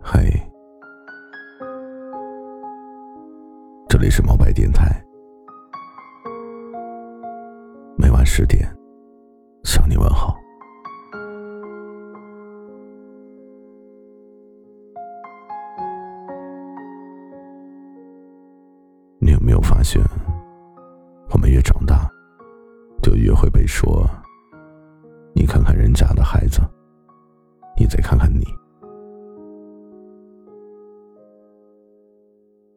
嗨，这里是毛白电台，每晚十点向你问好。你有没有发现，我们越长大，就越会被说：“再看看你。”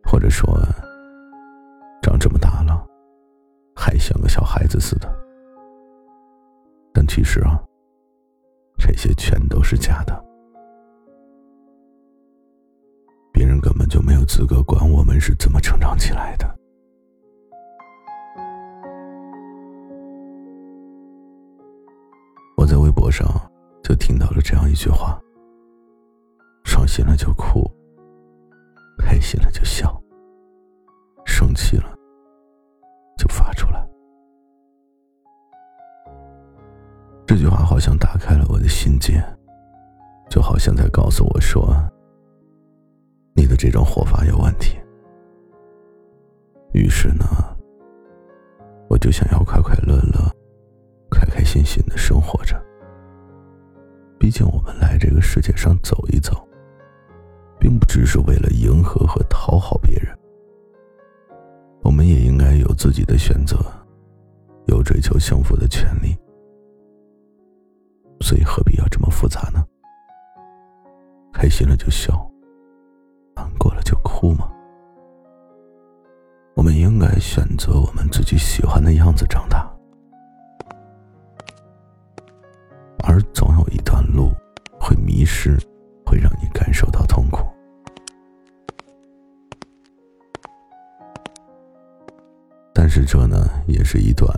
或者说，长这么大了，还像个小孩子似的。但其实啊，这些全都是假的。别人根本就没有资格管我们是怎么成长起来的。我在微博上就听到了这样一句话：伤心了就哭，开心了就笑。生气了，就发出来。这句话好像打开了我的心结，就好像在告诉我说：“你的这种活法有问题。”于是呢，我就想要快快乐乐、开开心心的生活着。毕竟我们来这个世界上走一走，并不只是为了迎合和讨好别人。我们也应该有自己的选择，有追求幸福的权利，所以何必要这么复杂呢？开心了就笑，难过了就哭吗？我们应该选择我们自己喜欢的样子长大，是，会让你感受到痛苦。但是这呢，也是一段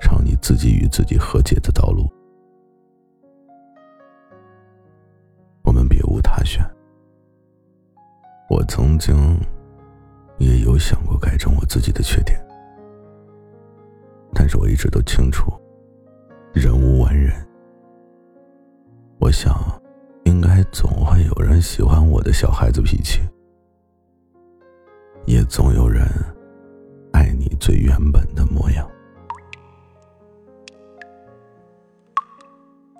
让你自己与自己和解的道路。我们别无他选。我曾经也有想过改正我自己的缺点，但是我一直都清楚，人无完人。我想，有人喜欢我的小孩子脾气，也总有人。爱你最原本的模样，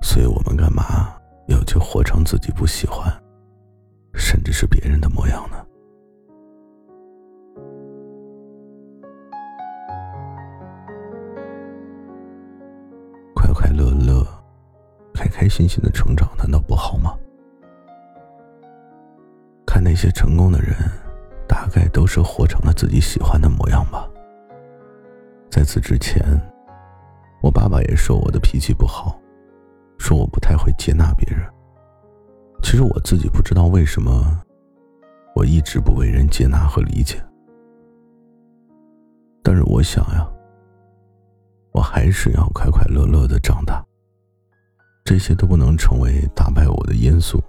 所以我们干嘛要去活成自己不喜欢，甚至是别人的模样呢？快快乐乐、开开心心的成长，难道不好吗？些成功的人。大概都是活成了自己喜欢的模样吧。在此之前，我爸爸也说我的脾气不好，说我不太会接纳别人。其实我自己不知道为什么，我一直不为人接纳和理解。但是我想呀，我还是要快快乐乐的长大。这些都不能成为打败我的因素。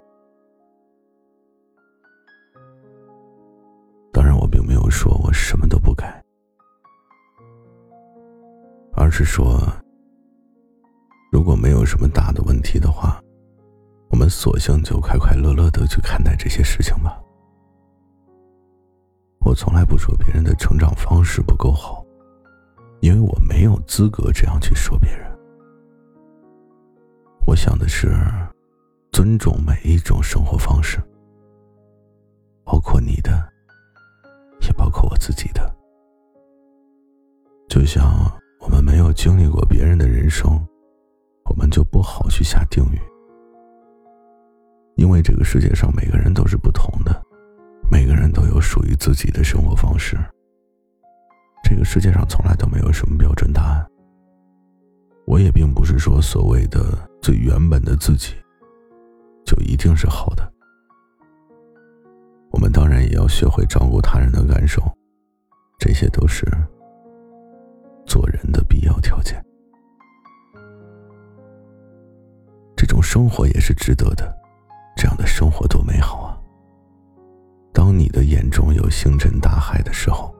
而是说，如果没有什么大的问题的话，我们索性就快快乐乐的去看待这些事情吧。我从来不说别人的成长方式不够好，因为我没有资格这样去说别人。我想的是，尊重每一种生活方式，包括你的。也包括我自己的，就像经历过别人的人生，我们就不好去下定语。因为这个世界上每个人都是不同的，每个人都有属于自己的生活方式。这个世界上从来都没有什么标准答案。我也并不是说所谓的最原本的自己，就一定是好的。我们当然也要学会照顾他人的感受，这些都是做人的必要条件。这种生活也是值得的这样的生活多美好啊！当你的眼中有星辰大海的时候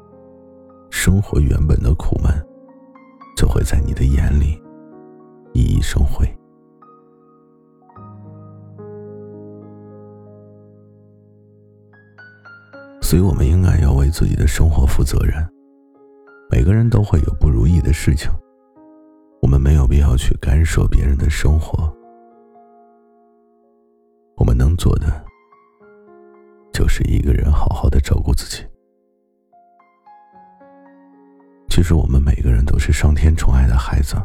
生活原本的苦闷就会在你的眼里熠熠生辉。所以我们应该要为自己的生活负责任每个人都会有不如意的事情，我们没有必要去干涉别人的生活。我们能做的，就是一个人好好的照顾自己。其实我们每个人都是上天宠爱的孩子，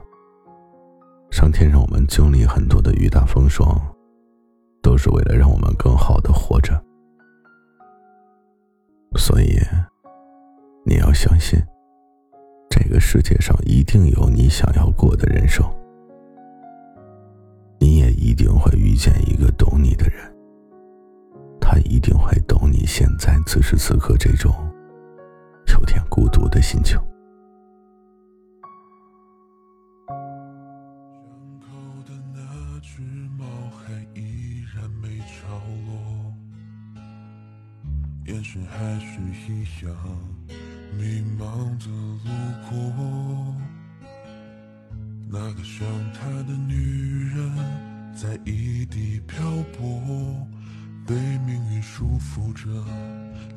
上天让我们经历很多的雨打风霜，都是为了让我们更好的活着。所以，你要相信，这个世界上一定有你想要过的人生，你也一定会遇见一个懂你的人，他一定会懂你现在此时此刻这种有点孤独的心情。眼神还是一样迷茫的路过，那个想他的女人在异地漂泊，被命运束缚着，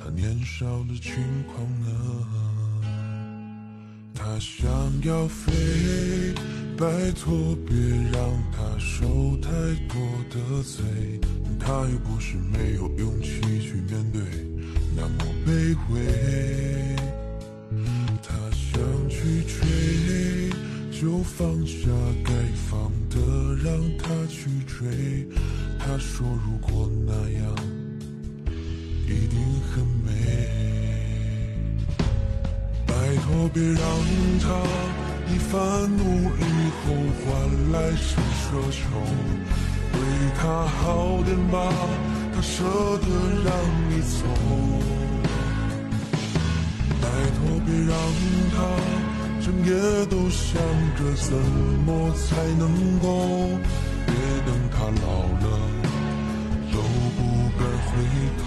她年少的轻狂呢？她想要飞，拜托别让她受太多的罪，她又不是没有勇气去面对。那么卑微，去追，就放下该放的，让他去追。他说如果那样，一定很美。拜托别让他一番努力后换来是奢求，对他好点吧，他舍得让你走。拜托别让他整夜都想着怎么才能够，别等他老了都不敢回头。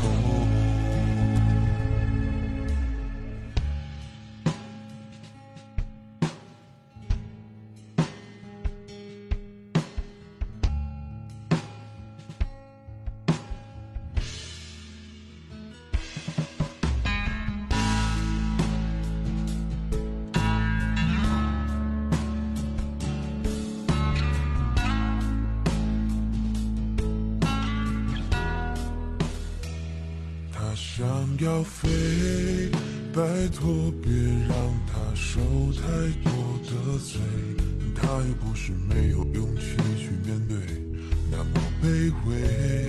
想要飞，拜托别让他受太多的罪。他又不是没有勇气去面对，那么卑微。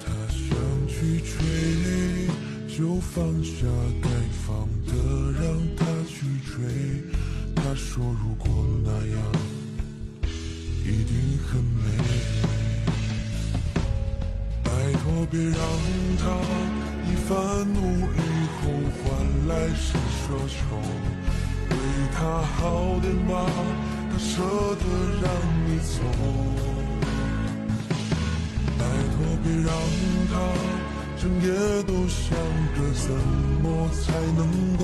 他想去追，就放下该放的，让他去追。他说如果那样，一定很美。别让他一番努力后换来是奢求，对他好点吧，他舍得让你走。拜托别让他整夜都想着怎么才能够，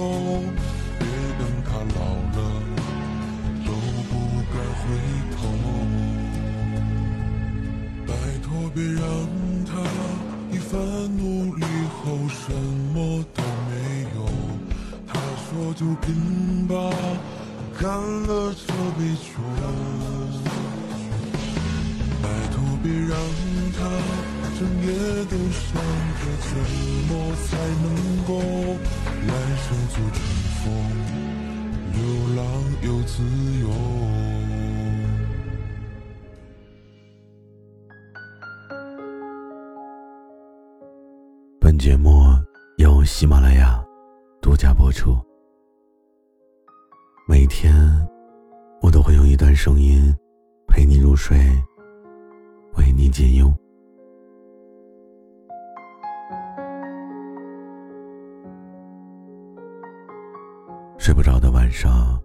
后，什么都没有。他说就拼吧，干了这杯酒。拜托别让他整夜都想着怎么才能够来生做乘风，流浪又自由。节目由喜马拉雅独家播出。每天，我都会用一段声音陪你入睡，为你解忧。睡不着的晚上，